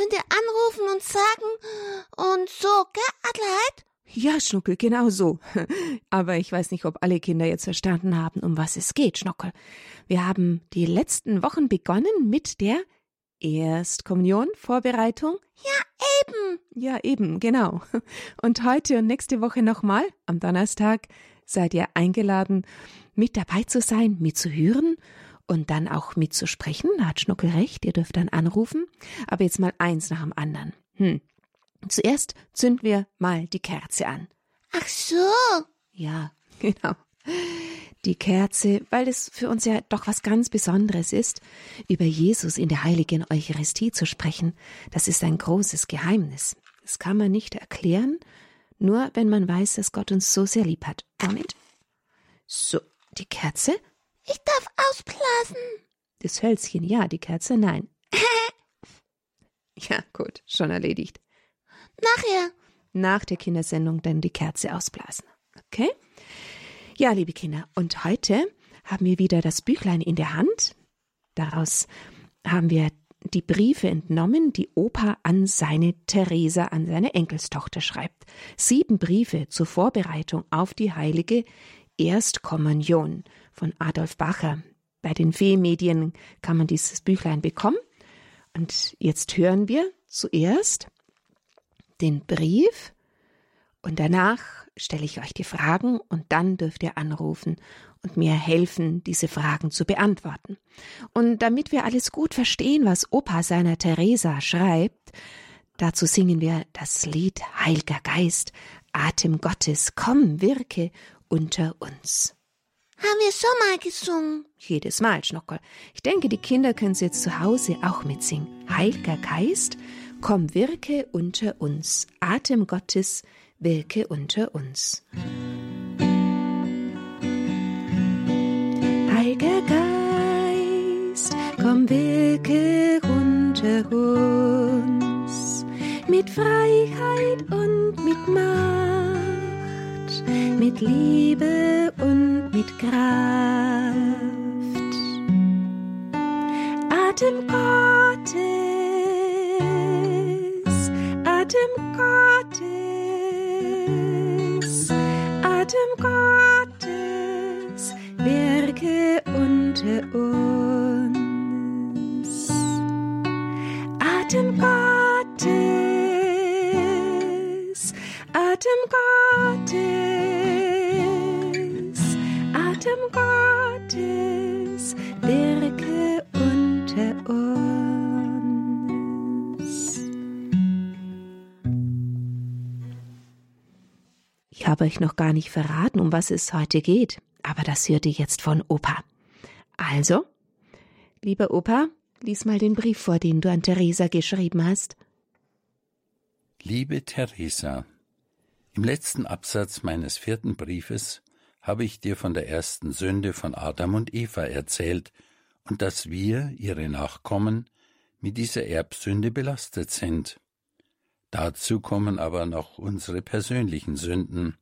könnt ihr anrufen und sagen und so, gell, Adelheid? Ja, Schnuckel, genau so. Aber ich weiß nicht, ob alle Kinder jetzt verstanden haben, um was es geht, Schnuckel. Wir haben die letzten Wochen begonnen mit der Erstkommunion, Vorbereitung. Ja, eben. Ja, eben, genau. Und heute und nächste Woche nochmal, am Donnerstag, seid ihr eingeladen, mit dabei zu sein, mitzuhören und dann auch mitzusprechen. Da hat Schnuckel recht, ihr dürft dann anrufen. Aber jetzt mal eins nach dem anderen. Hm. Zuerst zünden wir mal die Kerze an. Ach so. Ja, genau. Die Kerze, weil es für uns ja doch was ganz Besonderes ist, über Jesus in der heiligen Eucharistie zu sprechen. Das ist ein großes Geheimnis. Das kann man nicht erklären, nur wenn man weiß, dass Gott uns so sehr lieb hat. Moment. So, die Kerze. Ich darf ausblasen. Das Hölzchen, ja, die Kerze, nein. ja, gut, schon erledigt. Nachher. Nach der Kindersendung dann die Kerze ausblasen. Okay? Ja, liebe Kinder, und heute haben wir wieder das Büchlein in der Hand. Daraus haben wir die Briefe entnommen, die Opa an seine Theresa, an seine Enkelstochter schreibt. Sieben Briefe zur Vorbereitung auf die heilige Erstkommunion von Adolf Bacher. Bei den Fee-Medien kann man dieses Büchlein bekommen. Und jetzt hören wir zuerst den Brief und danach stelle ich euch die Fragen und dann dürft ihr anrufen und mir helfen, diese Fragen zu beantworten. Und damit wir alles gut verstehen, was Opa seiner Theresa schreibt, dazu singen wir das Lied Heilger Geist, Atem Gottes, komm, wirke unter uns. Haben wir schon mal gesungen? Jedes Mal, Schnockel. Ich denke, die Kinder können es jetzt zu Hause auch mitsingen. Heiliger Geist, komm, wirke unter uns. Atem Gottes, wirke unter uns. Heiliger Geist, komm, wirke unter uns. Mit Freiheit und mit Macht, mit Liebe und mit Kraft. Atem Gottes, Atem Gottes, Atem Gottes, habe euch noch gar nicht verraten, um was es heute geht, aber das hört ihr jetzt von Opa. Also, lieber Opa, lies mal den Brief vor, den du an Theresa geschrieben hast. Liebe Theresa, im letzten Absatz meines vierten Briefes habe ich dir von der ersten Sünde von Adam und Eva erzählt und dass wir, ihre Nachkommen, mit dieser Erbsünde belastet sind. Dazu kommen aber noch unsere persönlichen Sünden.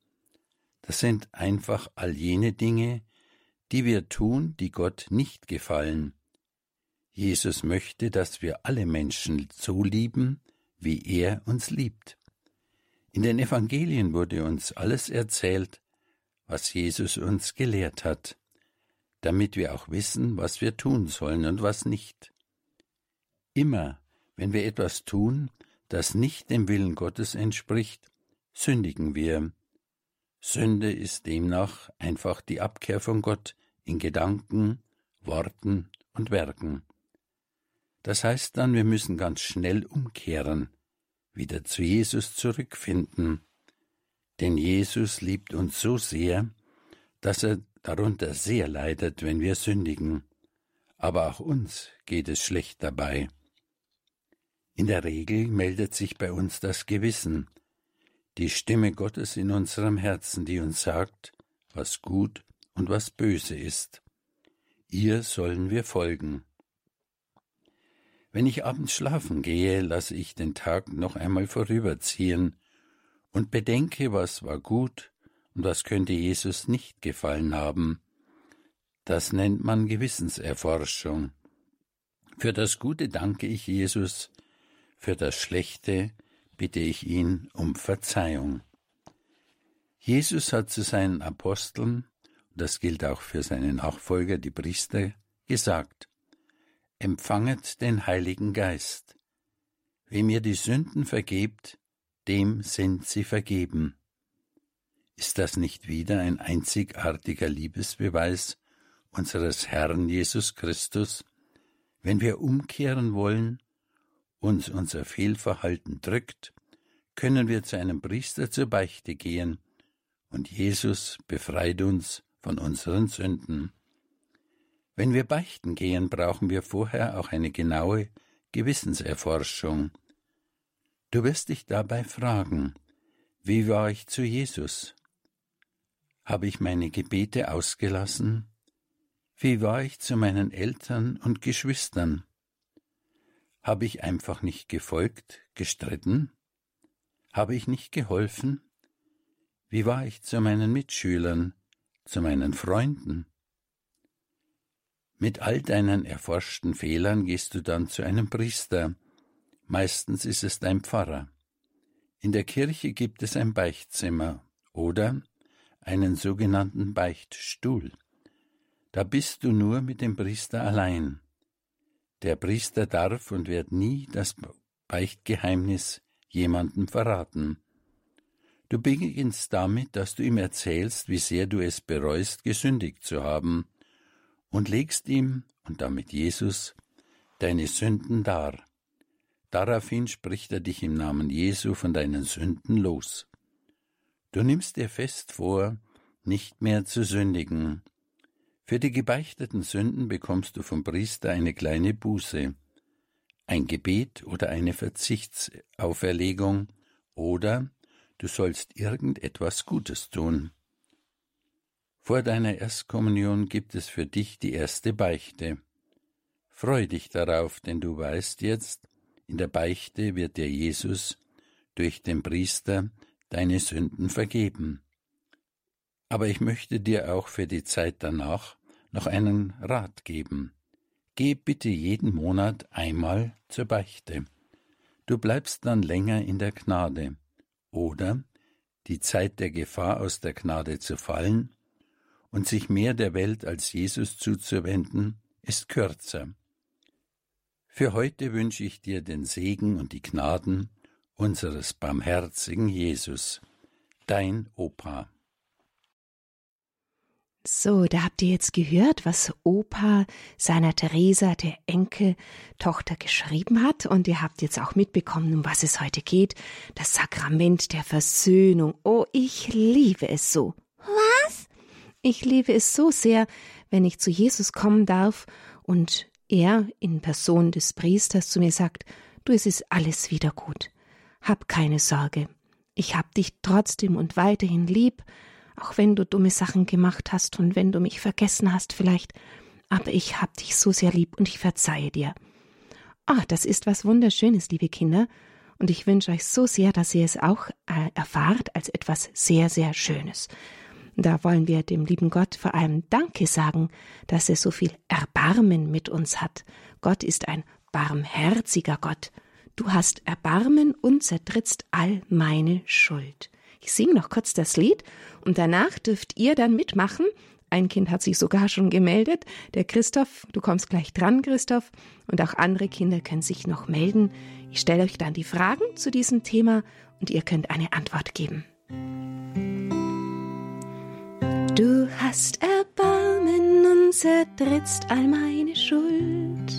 Das sind einfach all jene Dinge, die wir tun, die Gott nicht gefallen. Jesus möchte, dass wir alle Menschen so lieben, wie er uns liebt. In den Evangelien wurde uns alles erzählt, was Jesus uns gelehrt hat, damit wir auch wissen, was wir tun sollen und was nicht. Immer, wenn wir etwas tun, das nicht dem Willen Gottes entspricht, sündigen wir. Sünde ist demnach einfach die Abkehr von Gott in Gedanken, Worten und Werken. Das heißt dann, wir müssen ganz schnell umkehren, wieder zu Jesus zurückfinden. Denn Jesus liebt uns so sehr, dass er darunter sehr leidet, wenn wir sündigen. Aber auch uns geht es schlecht dabei. In der Regel meldet sich bei uns das Gewissen, die Stimme Gottes in unserem Herzen, die uns sagt, was gut und was böse ist. Ihr sollen wir folgen. Wenn ich abends schlafen gehe, lasse ich den Tag noch einmal vorüberziehen und bedenke, was war gut und was könnte Jesus nicht gefallen haben. Das nennt man Gewissenserforschung. Für das Gute danke ich Jesus, Für das Schlechte bitte ich ihn um Verzeihung. Jesus hat zu seinen Aposteln, und das gilt auch für seine Nachfolger, die Priester, gesagt, Empfanget den Heiligen Geist. Wem ihr die Sünden vergebt, dem sind sie vergeben. Ist das nicht wieder ein einzigartiger Liebesbeweis unseres Herrn Jesus Christus, wenn wir umkehren wollen, uns unser Fehlverhalten drückt, können wir zu einem Priester zur Beichte gehen, und Jesus befreit uns von unseren Sünden. Wenn wir beichten gehen, brauchen wir vorher auch eine genaue Gewissenserforschung. Du wirst dich dabei fragen, wie war ich zu Jesus? Habe ich meine Gebete ausgelassen? Wie war ich zu meinen Eltern und Geschwistern? Habe ich einfach nicht gefolgt, gestritten? Habe ich nicht geholfen? Wie war ich zu meinen Mitschülern, zu meinen Freunden? Mit all deinen erforschten Fehlern gehst du dann zu einem Priester, meistens ist es dein Pfarrer. In der Kirche gibt es ein Beichtzimmer oder einen sogenannten Beichtstuhl. Da bist du nur mit dem Priester allein. Der Priester darf und wird nie das Beichtgeheimnis jemandem verraten. Du beginnst damit, dass du ihm erzählst, wie sehr du es bereust, gesündigt zu haben, und legst ihm, und damit Jesus, deine Sünden dar. Daraufhin spricht er dich im Namen Jesu von deinen Sünden los. Du nimmst dir fest vor, nicht mehr zu sündigen. Für die gebeichteten Sünden bekommst du vom Priester eine kleine Buße, ein Gebet oder eine Verzichtsauferlegung oder du sollst irgendetwas Gutes tun. Vor deiner Erstkommunion gibt es für dich die erste Beichte. Freu dich darauf, denn du weißt jetzt, in der Beichte wird dir Jesus durch den Priester deine Sünden vergeben. Aber ich möchte dir auch für die Zeit danach noch einen Rat geben. Geh bitte jeden Monat einmal zur Beichte. Du bleibst dann länger in der Gnade. Oder die Zeit der Gefahr aus der Gnade zu fallen und sich mehr der Welt als Jesus zuzuwenden, ist kürzer. Für heute wünsche ich dir den Segen und die Gnaden unseres barmherzigen Jesus, dein Opa. So, da habt ihr jetzt gehört, was Opa seiner Theresa, der Enkeltochter, geschrieben hat. Und ihr habt jetzt auch mitbekommen, um was es heute geht. Das Sakrament der Versöhnung. Oh, ich liebe es so. Was? Ich liebe es so sehr, wenn ich zu Jesus kommen darf und er in Person des Priesters zu mir sagt, du, es ist alles wieder gut. Hab keine Sorge. Ich hab dich trotzdem und weiterhin lieb, auch wenn du dumme Sachen gemacht hast und wenn du mich vergessen hast vielleicht, aber ich hab dich so sehr lieb und ich verzeihe dir. Ah, das ist was Wunderschönes, liebe Kinder, und ich wünsche euch so sehr, dass ihr es auch äh, erfahrt als etwas sehr, sehr Schönes. Da wollen wir dem lieben Gott vor allem Danke sagen, dass er so viel Erbarmen mit uns hat. Gott ist ein barmherziger Gott. Du hast Erbarmen und zertrittst all meine Schuld. Ich singe noch kurz das Lied und danach dürft ihr dann mitmachen. Ein Kind hat sich sogar schon gemeldet. Der Christoph, du kommst gleich dran, Christoph. Und auch andere Kinder können sich noch melden. Ich stelle euch dann die Fragen zu diesem Thema und ihr könnt eine Antwort geben. Du hast Erbarmen und zertrittst all meine Schuld.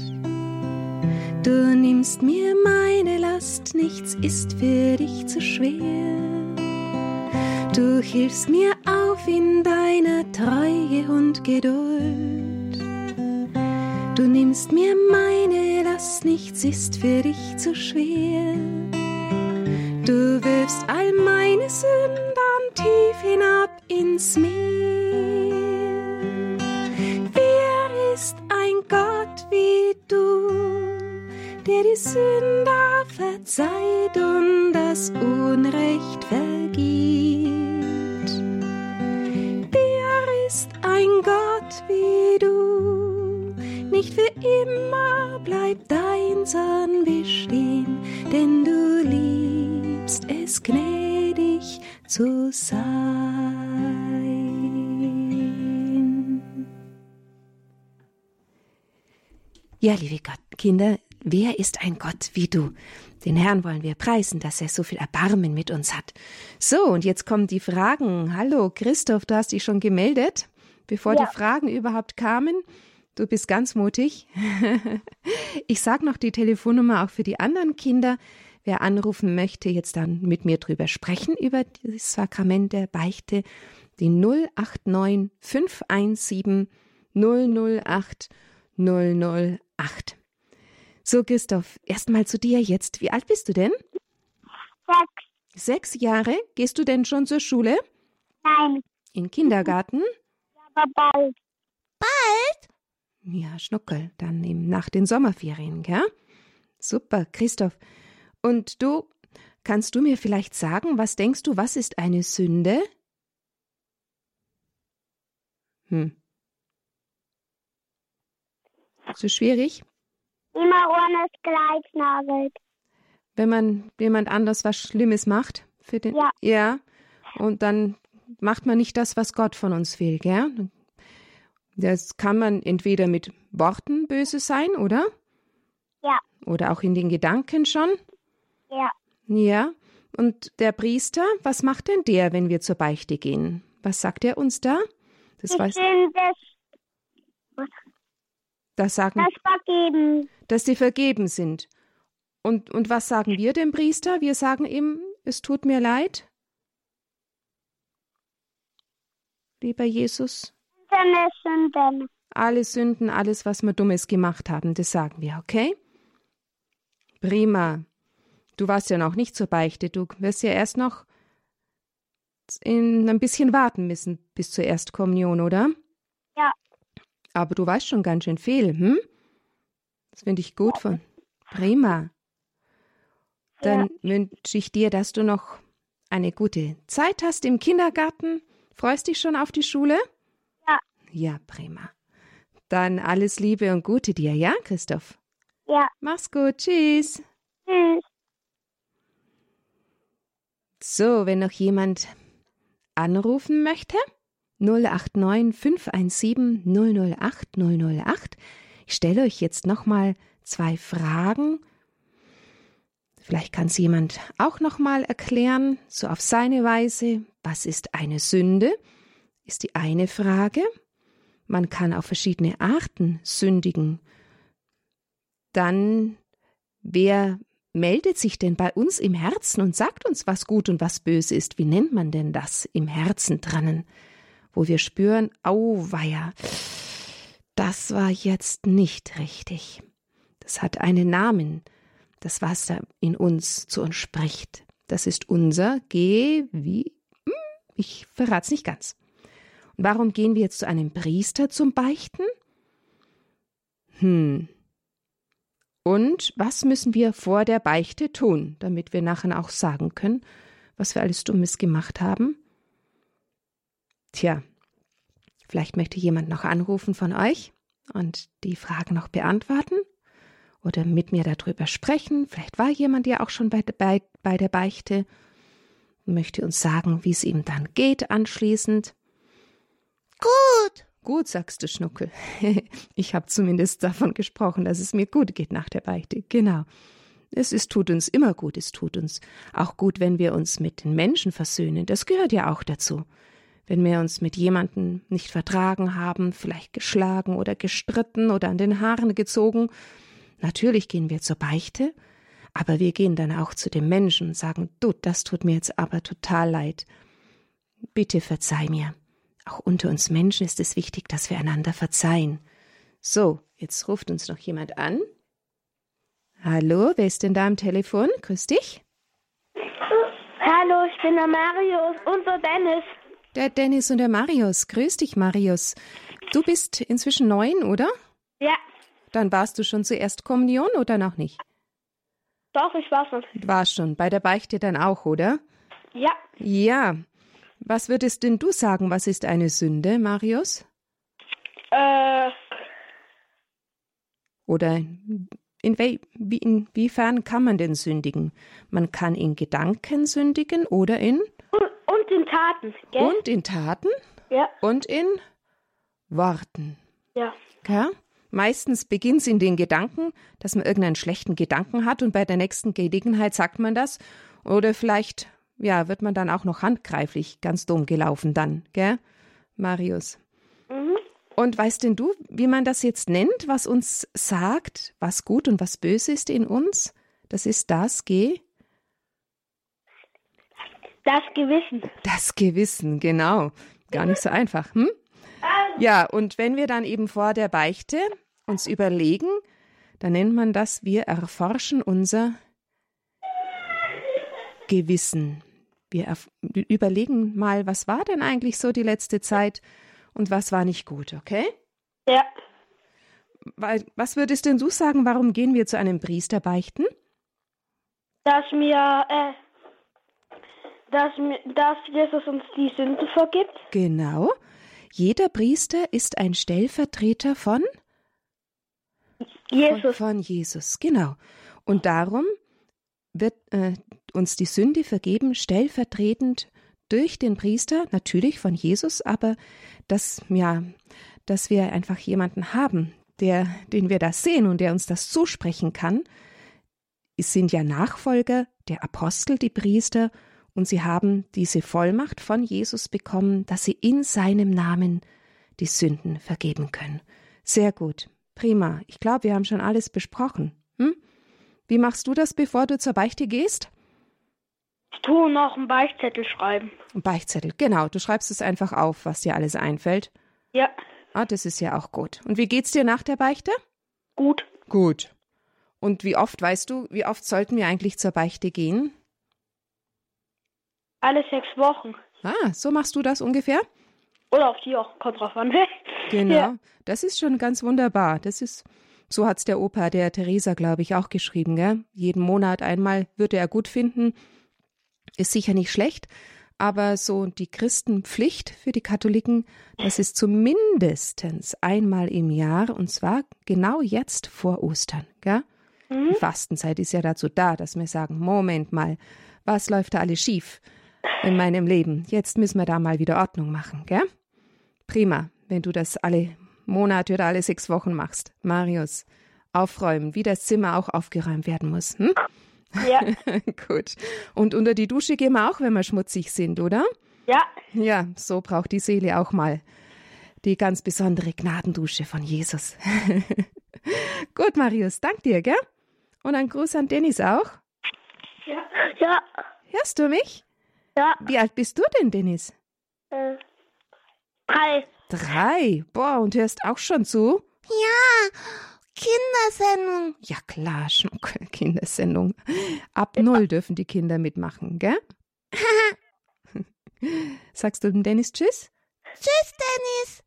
Du nimmst mir meine Last, nichts ist für dich zu schwer. Du hilfst mir auf in deiner Treue und Geduld. Du nimmst mir meine Last, nichts ist für dich zu schwer. Du wirfst all meine Sünden tief hinab ins Meer. Wer ist ein Gott wie du, der die Sünder verzeiht und das Unrecht vergibt? Nicht für immer bleibt dein Zorn bestehen, denn du liebst es gnädig zu sein. Ja, liebe Gott, Kinder, wer ist ein Gott wie du? Den Herrn wollen wir preisen, dass er so viel Erbarmen mit uns hat. So, und jetzt kommen die Fragen. Hallo, Christoph, du hast dich schon gemeldet, bevor ja. die Fragen überhaupt kamen. Du bist ganz mutig. ich sage noch die Telefonnummer auch für die anderen Kinder. Wer anrufen möchte, jetzt dann mit mir drüber sprechen, über das Sakrament der Beichte, die 089 517 008 008. So, Christoph, erstmal zu dir jetzt. Wie alt bist du denn? Sechs. Sechs Jahre? Gehst du denn schon zur Schule? Nein. In Kindergarten? Ja, aber bald. Bald? Ja, Schnuckel, dann eben nach den Sommerferien, gell? Super, Christoph. Und du, kannst du mir vielleicht sagen, was denkst du, was ist eine Sünde? Hm. So schwierig? Immer ohne Gleichnagelt. Wenn man jemand anders was Schlimmes macht? Für den, ja. Ja. Und dann macht man nicht das, was Gott von uns will, gell? Das kann man entweder mit Worten böse sein, oder? Ja. Oder auch in den Gedanken schon? Ja. Ja. Und der Priester, was macht denn der, wenn wir zur Beichte gehen? Was sagt er uns da? Das ich weiß. Das, das sagen. Das vergeben dass sie vergeben sind. Und, und was sagen wir dem Priester? Wir sagen ihm, es tut mir leid. Lieber Jesus. Alle Sünden. Alle Sünden, alles, was wir Dummes gemacht haben, das sagen wir, okay? Prima. Du warst ja noch nicht zur Beichte. Du wirst ja erst noch in ein bisschen warten müssen bis zur Erstkommunion, oder? Ja. Aber du weißt schon ganz schön viel, hm? Das finde ich gut von. Prima. Dann ja. wünsche ich dir, dass du noch eine gute Zeit hast im Kindergarten. Freust dich schon auf die Schule? Ja. Ja, prima. Dann alles Liebe und Gute dir, ja, Christoph? Ja. Mach's gut. Tschüss. Tschüss. So, wenn noch jemand anrufen möchte, 089 517 008 008 ich stelle euch jetzt nochmal zwei Fragen. Vielleicht kann es jemand auch nochmal erklären, so auf seine Weise. Was ist eine Sünde? Ist die eine Frage. Man kann auf verschiedene Arten sündigen. Dann, wer meldet sich denn bei uns im Herzen und sagt uns, was gut und was böse ist? Wie nennt man denn das im Herzen drinnen? Wo wir spüren, auweia, das war jetzt nicht richtig. Das hat einen Namen, das was in uns zu uns spricht. Das ist unser Geh wie ich verrat's nicht ganz. Und warum gehen wir jetzt zu einem Priester zum Beichten? Hm. Und was müssen wir vor der Beichte tun, damit wir nachher auch sagen können, was wir alles Dummes gemacht haben? Tja, Vielleicht möchte jemand noch anrufen von euch und die Fragen noch beantworten oder mit mir darüber sprechen. Vielleicht war jemand ja auch schon bei, bei, bei der Beichte möchte uns sagen, wie es ihm dann geht anschließend. Gut. Gut, sagst du, Schnuckel. ich habe zumindest davon gesprochen, dass es mir gut geht nach der Beichte. Genau. Es ist, tut uns immer gut, es tut uns auch gut, wenn wir uns mit den Menschen versöhnen. Das gehört ja auch dazu wenn wir uns mit jemandem nicht vertragen haben, vielleicht geschlagen oder gestritten oder an den Haaren gezogen, natürlich gehen wir zur Beichte, aber wir gehen dann auch zu dem Menschen und sagen, du, das tut mir jetzt aber total leid. Bitte verzeih mir. Auch unter uns Menschen ist es wichtig, dass wir einander verzeihen. So, jetzt ruft uns noch jemand an. Hallo, wer ist denn da am Telefon? Grüß dich. Hallo, ich bin der Marius und der Dennis. Der Dennis und der Marius. Grüß dich, Marius. Du bist inzwischen neun, oder? Ja. Dann warst du schon zur Erstkommunion oder noch nicht? Doch, ich war schon. Warst schon. Bei der Beichte dann auch, oder? Ja. Ja. Was würdest denn du sagen, was ist eine Sünde, Marius? Äh. Oder in wie, inwiefern kann man denn sündigen? Man kann in Gedanken sündigen oder in und, und in Taten, gell? Und in Taten? Ja. Und in Worten. Ja. Ja? Meistens beginnt es in den Gedanken, dass man irgendeinen schlechten Gedanken hat und bei der nächsten Gelegenheit sagt man das. Oder vielleicht, ja, wird man dann auch noch handgreiflich ganz dumm gelaufen dann, gell? Marius. Mhm. Und weißt denn du, wie man das jetzt nennt, was uns sagt, was gut und was böse ist in uns? Das ist das G. Das Gewissen. Das Gewissen, genau. Gar nicht so einfach. Hm? Ja, und wenn wir dann eben vor der Beichte uns überlegen, dann nennt man das, wir erforschen unser Gewissen. Wir überlegen mal, was war denn eigentlich so die letzte Zeit und was war nicht gut, okay? Ja. Was würdest denn du sagen, warum gehen wir zu einem Priester beichten? Dass mir, äh, dass, dass Jesus uns die Sünden vergibt. Genau. Jeder Priester ist ein Stellvertreter von Jesus. Von, von Jesus, genau. Und darum wird äh, uns die Sünde vergeben, stellvertretend durch den Priester, natürlich von Jesus, aber dass, ja, dass wir einfach jemanden haben, der, den wir das sehen und der uns das zusprechen kann. Es sind ja Nachfolger der Apostel, die Priester, und sie haben diese Vollmacht von Jesus bekommen, dass sie in seinem Namen die Sünden vergeben können. Sehr gut, prima. Ich glaube, wir haben schon alles besprochen. Hm? Wie machst du das, bevor du zur Beichte gehst? Ich tue noch einen Beichtzettel schreiben. Ein Beichtzettel, genau. Du schreibst es einfach auf, was dir alles einfällt. Ja. Ah, das ist ja auch gut. Und wie geht's dir nach der Beichte? Gut. Gut. Und wie oft, weißt du, wie oft sollten wir eigentlich zur Beichte gehen? Alle sechs Wochen. Ah, so machst du das ungefähr? Oder auf die auch, kommt drauf an. genau, Ja. das ist schon ganz wunderbar. Das ist, so hat's der Opa der Theresa, glaube ich, auch geschrieben, gell? Jeden Monat einmal würde er gut finden. Ist sicher nicht schlecht, aber so die Christenpflicht für die Katholiken, das ist zumindest einmal im Jahr und zwar genau jetzt vor Ostern, gell? Die Fastenzeit ist ja dazu da, dass wir sagen, Moment mal, was läuft da alles schief in meinem Leben? Jetzt müssen wir da mal wieder Ordnung machen, gell? Prima, wenn du das alle Monate oder alle sechs Wochen machst. Marius, aufräumen, wie das Zimmer auch aufgeräumt werden muss. Hm? Ja. Gut. Und unter die Dusche gehen wir auch, wenn wir schmutzig sind, oder? Ja. Ja, so braucht die Seele auch mal die ganz besondere Gnadendusche von Jesus. Gut, Marius, dank dir, gell? Und ein Gruß an Dennis auch. Ja. Ja. Hörst du mich? Ja. Wie alt bist du denn, Dennis? Äh, drei. Drei. Boah, und hörst auch schon zu? Ja, Kindersendung. Ja, klar, Schnuckel, Kindersendung. Ab null dürfen die Kinder mitmachen, gell? Sagst du dem Dennis Tschüss? Tschüss, Dennis.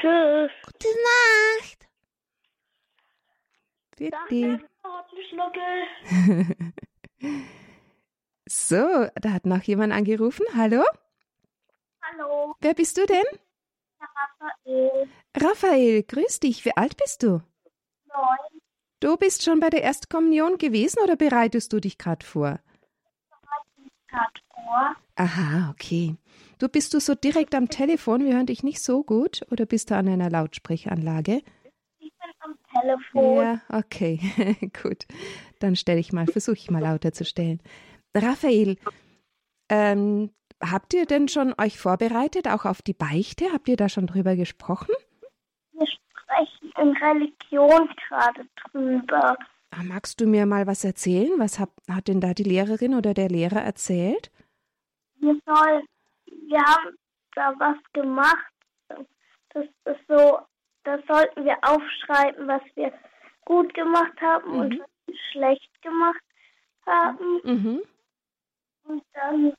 Tschüss. Gute Nacht. Bitte. Schnuckel. So, da hat noch jemand angerufen. Hallo? Hallo. Wer bist du denn? Raphael. Raphael, grüß dich. Wie alt bist du? Neun. Du bist schon bei der Erstkommunion gewesen oder bereitest du dich gerade vor? Grad vor. Aha, okay. Du bist du so direkt am Telefon, wir hören dich nicht so gut oder bist du an einer Lautssprechanlage? Ich bin am Telefon. Ja, okay, gut. Dann stelle ich mal, versuche ich mal lauter zu stellen. Raphael, ähm, habt ihr denn schon euch vorbereitet, auch auf die Beichte? Habt ihr da schon drüber gesprochen? Wir sprechen in Religion gerade drüber. Ah, Magst du mir mal was erzählen? Was hat, hat denn da die Lehrerin oder der Lehrer erzählt? Wir sollen, wir haben da was gemacht. Das ist so, da sollten wir aufschreiben, was wir gut gemacht haben und Mhm. was wir schlecht gemacht haben. Mhm. Und dann,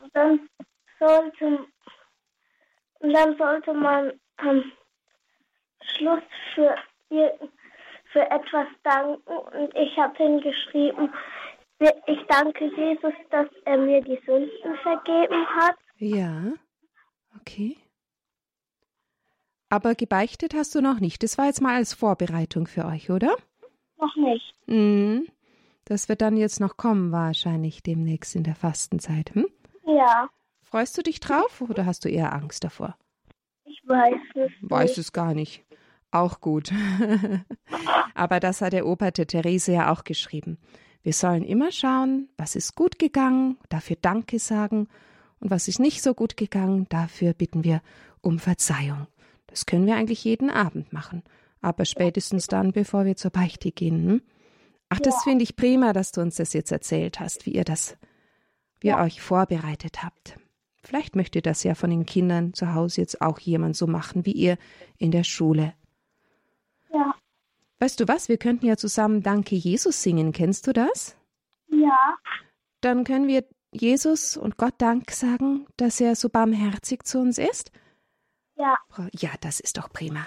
und dann sollte, und dann sollte man am Schluss für, für etwas danken. Und ich habe hingeschrieben, ich danke Jesus, dass er mir die Sünden vergeben hat. Ja, okay. Aber gebeichtet hast du noch nicht. Das war jetzt mal als Vorbereitung für euch, oder? Noch nicht. Mhm. Das wird dann jetzt noch kommen, wahrscheinlich demnächst in der Fastenzeit. Hm? Ja, Freust du dich drauf oder hast du eher Angst davor? ich weiß es. Weiß nicht. es gar nicht. Auch gut. Aber das hat der Opa der Therese ja auch geschrieben. Wir sollen immer schauen, was ist gut gegangen, dafür Danke sagen und was ist nicht so gut gegangen, dafür bitten wir um Verzeihung. Das können wir eigentlich jeden Abend machen, aber spätestens dann, bevor wir zur Beichte gehen. Hm? Ach, das finde ich prima, dass du uns das jetzt erzählt hast, wie ihr das, wie ihr euch vorbereitet habt. Vielleicht möchte das ja von den Kindern zu Hause jetzt auch jemand so machen wie ihr in der Schule. Ja, Weißt du was, wir könnten ja zusammen Danke Jesus singen. Kennst du das? ja, Dann können wir Jesus und Gott Dank sagen, dass er so barmherzig zu uns ist. ja. Ja, das ist doch prima.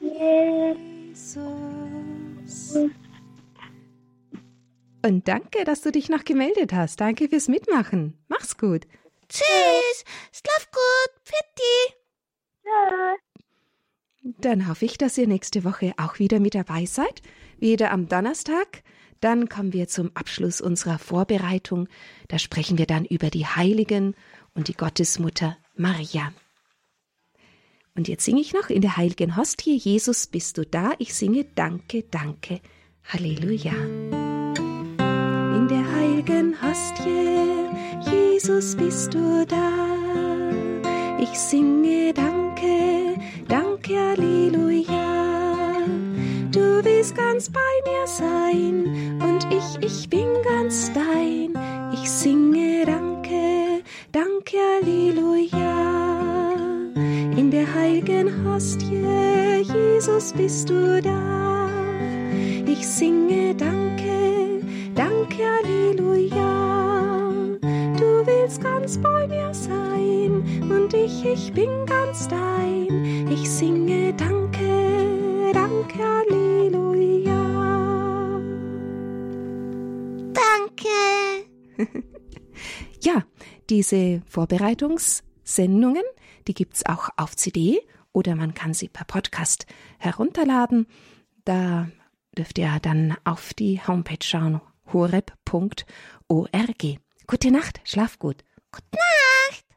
Jesus. Und danke, dass du dich noch gemeldet hast. Danke fürs Mitmachen. Mach's gut. Tschüss. Schlaf gut. Fitti. Ja. Dann hoffe ich, dass ihr nächste Woche auch wieder mit dabei seid. Wieder am Donnerstag. Dann kommen wir zum Abschluss unserer Vorbereitung. Da sprechen wir dann über die Heiligen und die Gottesmutter Maria. Und jetzt singe ich noch in der heiligen Hostie, Jesus, bist du da? Ich singe Danke, Danke, Halleluja. In der heiligen Hostie, Jesus, bist du da? Ich singe Danke, Danke, Halleluja. Du willst ganz bei mir sein und ich, ich bin ganz dein. Ich singe Danke, Danke, Halleluja. Der heiligen Hostie, Jesus, bist du da. Ich singe Danke, Danke, Halleluja. Du willst ganz bei mir sein und ich, ich bin ganz dein. Ich singe Danke, Danke, Halleluja. Danke. Ja, diese Vorbereitungssendungen, die gibt's auch auf CD oder man kann sie per Podcast herunterladen. Da dürft ihr dann auf die Homepage schauen, horeb.org. Gute Nacht, schlaf gut. Gute Nacht.